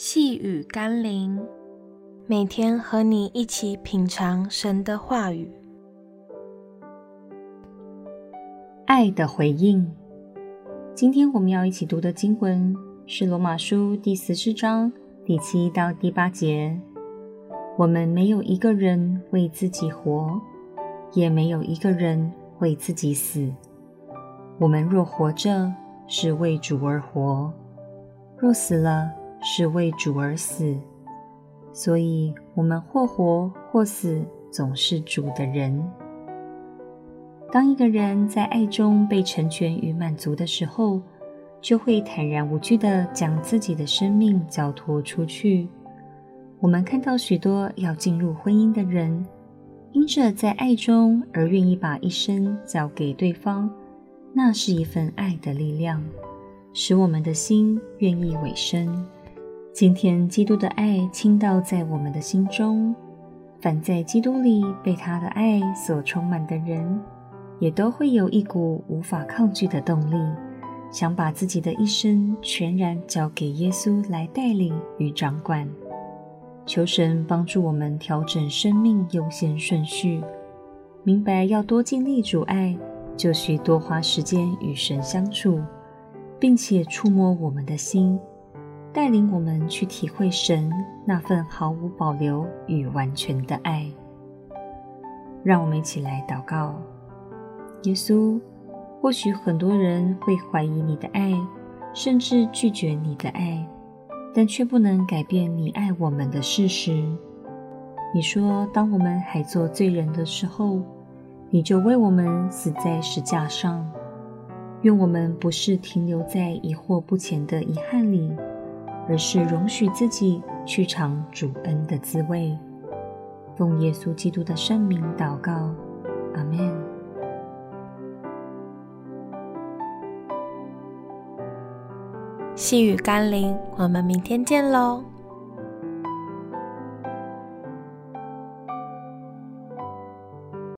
细雨甘霖，每天和你一起品尝神的话语。爱的回应。今天我们要一起读的经文是《罗马书》第十四章第七到第八节。我们没有一个人为自己活，也没有一个人为自己死。我们若活着，是为主而活；若死了，是为主而死，所以我们或活或死，总是主的人。当一个人在爱中被成全与满足的时候，就会坦然无惧地将自己的生命交托出去。我们看到许多要进入婚姻的人，因着在爱中而愿意把一生交给对方，那是一份爱的力量，使我们的心愿意委身。今天，基督的爱倾倒在我们的心中，凡在基督里被他的爱所充满的人，也都会有一股无法抗拒的动力，想把自己的一生全然交给耶稣来带领与掌管。求神帮助我们调整生命优先顺序，明白要多经历阻碍，就需多花时间与神相处，并且触摸我们的心。带领我们去体会神那份毫无保留与完全的爱。让我们一起来祷告：耶稣，或许很多人会怀疑你的爱，甚至拒绝你的爱，但却不能改变你爱我们的事实。你说，当我们还做罪人的时候，你就为我们死在石架上。愿我们不是停留在疑惑不前的遗憾里。而是容许自己去尝主恩的滋味，奉耶稣基督的圣名祷告，阿门。细雨甘霖，我们明天见喽。